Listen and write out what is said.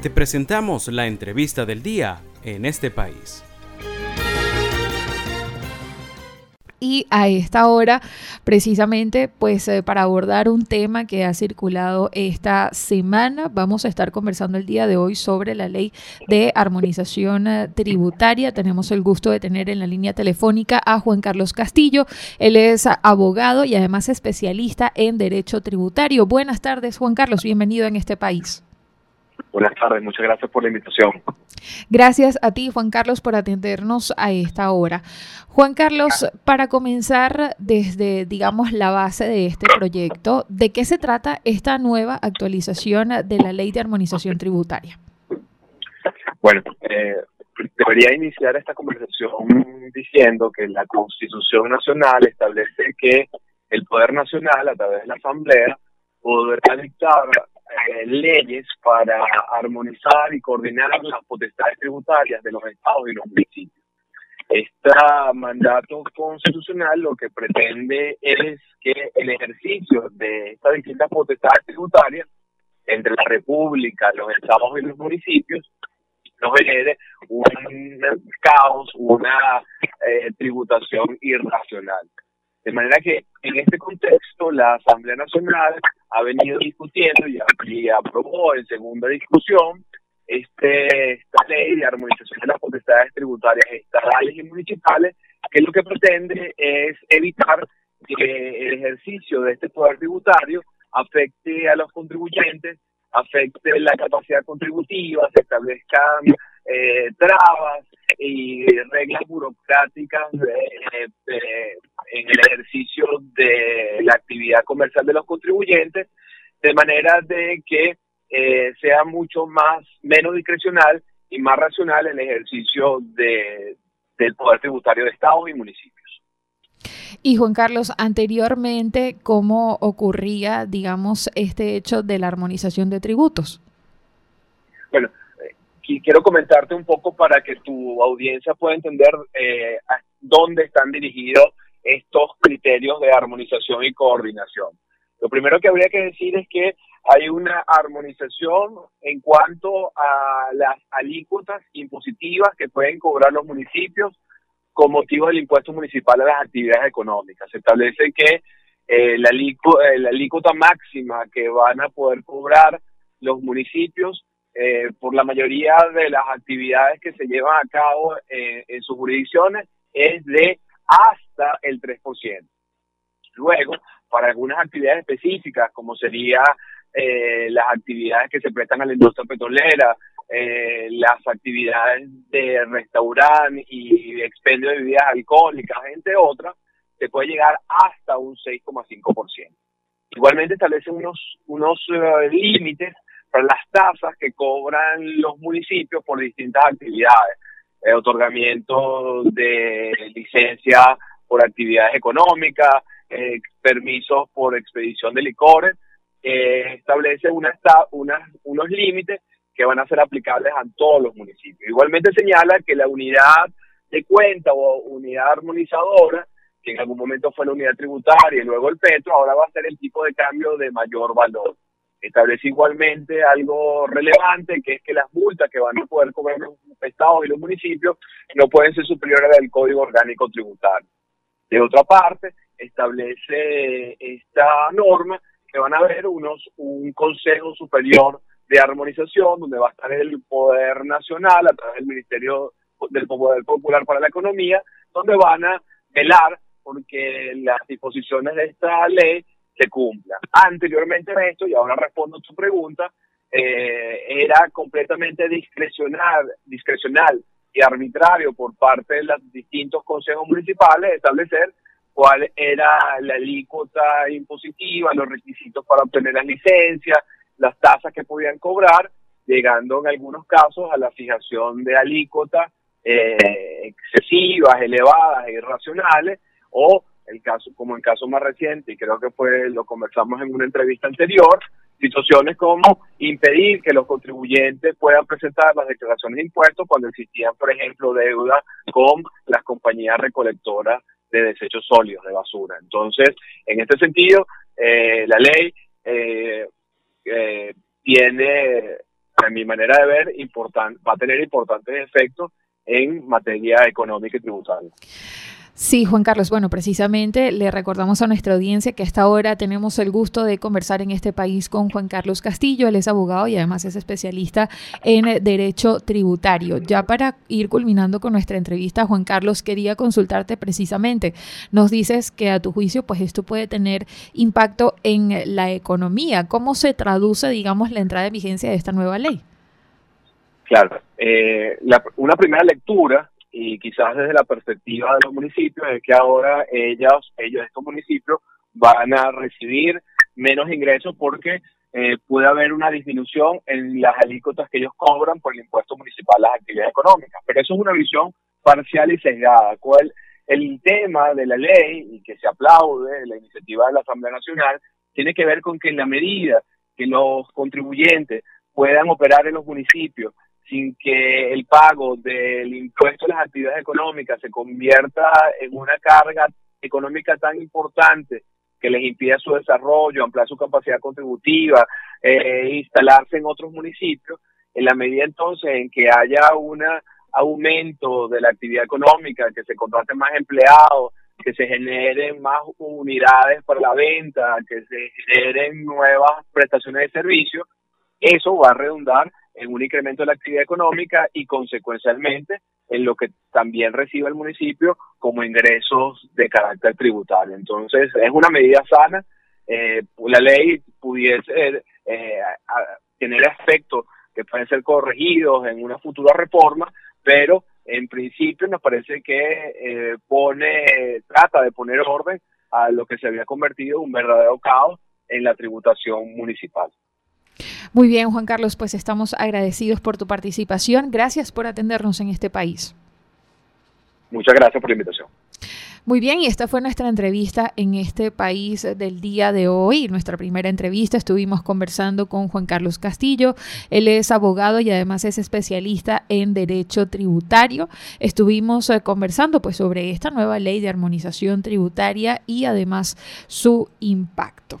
Te presentamos la entrevista del día en este país. y a esta hora precisamente pues eh, para abordar un tema que ha circulado esta semana vamos a estar conversando el día de hoy sobre la ley de armonización eh, tributaria. Tenemos el gusto de tener en la línea telefónica a Juan Carlos Castillo. Él es abogado y además especialista en derecho tributario. Buenas tardes Juan Carlos. Bienvenido en este país Buenas tardes, muchas gracias por la invitación. Gracias a ti, Juan Carlos, por atendernos a esta hora. Juan Carlos, para comenzar desde, digamos, la base de este proyecto, ¿de qué se trata esta nueva actualización de la ley de armonización tributaria? Bueno, eh, debería iniciar esta conversación diciendo que la Constitución Nacional establece que el Poder Nacional, a través de la Asamblea, podrá dictar eh, leyes para armonizar y coordinar las potestades tributarias de los estados y los municipios. Este mandato constitucional lo que pretende es que el ejercicio de estas distintas potestades tributarias entre la República, los estados y los municipios no genere un caos, una eh, tributación irracional. De manera que en este contexto la Asamblea Nacional ha venido discutiendo y, aprobó en segunda discusión este, esta ley de armonización de las potestades tributarias estatales y municipales, que lo que pretende es evitar que el ejercicio de este poder tributario afecte a los contribuyentes, afecte la capacidad contributiva, se establezcan eh, trabas y reglas burocráticas en el ejercicio de la actividad comercial de los contribuyentes, de manera de que eh, sea mucho más menos discrecional y más racional el ejercicio de, del poder tributario de estados y municipios. Y Juan Carlos, anteriormente, ¿cómo ocurría, digamos, este hecho de la armonización de tributos? Bueno, quiero comentarte un poco para que tu audiencia pueda entender eh, dónde están dirigidos estos criterios de armonización y coordinación. Lo primero que habría que decir es que hay una armonización en cuanto a las alícuotas impositivas que pueden cobrar los municipios con motivo del impuesto municipal a las actividades económicas. Se establece que eh, la, eh, la alícuota máxima que van a poder cobrar los municipios eh, por la mayoría de las actividades que se llevan a cabo eh, en sus jurisdicciones es de hasta el 3%. Luego, para algunas actividades específicas, como sería eh, las actividades que se prestan a la industria petrolera, las actividades de restaurante y expendio de bebidas alcohólicas, entre otras, se puede llegar hasta un 6,5%. Igualmente establece unos, unos límites para las tasas que cobran los municipios por distintas actividades, eh, otorgamiento de licencia por actividades económicas, eh, permisos por expedición de licores, eh, establece una, unos límites que van a ser aplicables a todos los municipios. Igualmente señala que la unidad de cuenta o unidad armonizadora, que en algún momento fue la unidad tributaria y luego el petro, ahora va a ser el tipo de cambio de mayor valor. Establece igualmente algo relevante, que es que las multas que van a poder cobrar los estados y los municipios no pueden ser superiores al Código Orgánico Tributario. De otra parte, establece esta norma que van a haber unos un Consejo Superior de Armonización, donde va a estar el Poder Nacional a través del Ministerio del Poder Popular para la Economía, donde van a velar porque las disposiciones de esta ley se cumpla. Anteriormente a esto, y ahora respondo a tu pregunta, eh, era completamente discrecional, discrecional y arbitrario por parte de los distintos consejos municipales establecer cuál era la alícuota impositiva, los requisitos para obtener las licencias, las tasas que podían cobrar, llegando en algunos casos a la fijación de alícuotas eh, excesivas, elevadas e irracionales, o el caso, como el caso más reciente, y creo que fue, lo conversamos en una entrevista anterior, situaciones como impedir que los contribuyentes puedan presentar las declaraciones de impuestos cuando existían, por ejemplo, deudas con las compañías recolectoras de desechos sólidos, de basura. Entonces, en este sentido, eh, la ley eh, eh, tiene a mi manera de ver, va a tener importantes efectos en materia económica y tributaria. Sí, Juan Carlos. Bueno, precisamente le recordamos a nuestra audiencia que hasta ahora tenemos el gusto de conversar en este país con Juan Carlos Castillo. Él es abogado y además es especialista en derecho tributario. Ya para ir culminando con nuestra entrevista, Juan Carlos, quería consultarte precisamente. Nos dices que a tu juicio, pues esto puede tener impacto en la economía. ¿Cómo se traduce, digamos, la entrada en vigencia de esta nueva ley? Claro, eh, una primera lectura y quizás desde la perspectiva de los municipios es que ahora ellos, ellos estos municipios van a recibir menos ingresos porque eh, puede haber una disminución en las alícuotas que ellos cobran por el impuesto municipal a las actividades económicas. Pero eso es una visión parcial y sesgada. ¿Cuál, el tema de la ley, y que se aplaude, la iniciativa de la Asamblea Nacional, tiene que ver con que en la medida que los contribuyentes puedan operar en los municipios sin que el pago del impuesto a las actividades económicas se convierta en una carga económica tan importante que les impida su desarrollo, ampliar su capacidad contributiva, eh, instalarse en otros municipios, en la medida entonces en que haya un aumento de la actividad económica, que se contraten más empleados, que se generen más unidades para la venta, que se generen nuevas prestaciones de servicio, eso va a redundar en un incremento de la actividad económica y consecuencialmente en lo que también recibe el municipio como ingresos de carácter tributario. Entonces, es una medida sana. Eh, la ley pudiese eh, tener aspectos que pueden ser corregidos en una futura reforma, pero en principio nos parece que eh, pone, trata de poner orden a lo que se había convertido en un verdadero caos en la tributación municipal. Muy bien, Juan Carlos, pues estamos agradecidos por tu participación. Gracias por atendernos en este país. Muchas gracias por la invitación. Muy bien, y esta fue nuestra entrevista en este país del día de hoy. Nuestra primera entrevista estuvimos conversando con Juan Carlos Castillo. Él es abogado y además es especialista en derecho tributario. Estuvimos eh, conversando pues sobre esta nueva ley de armonización tributaria y además su impacto.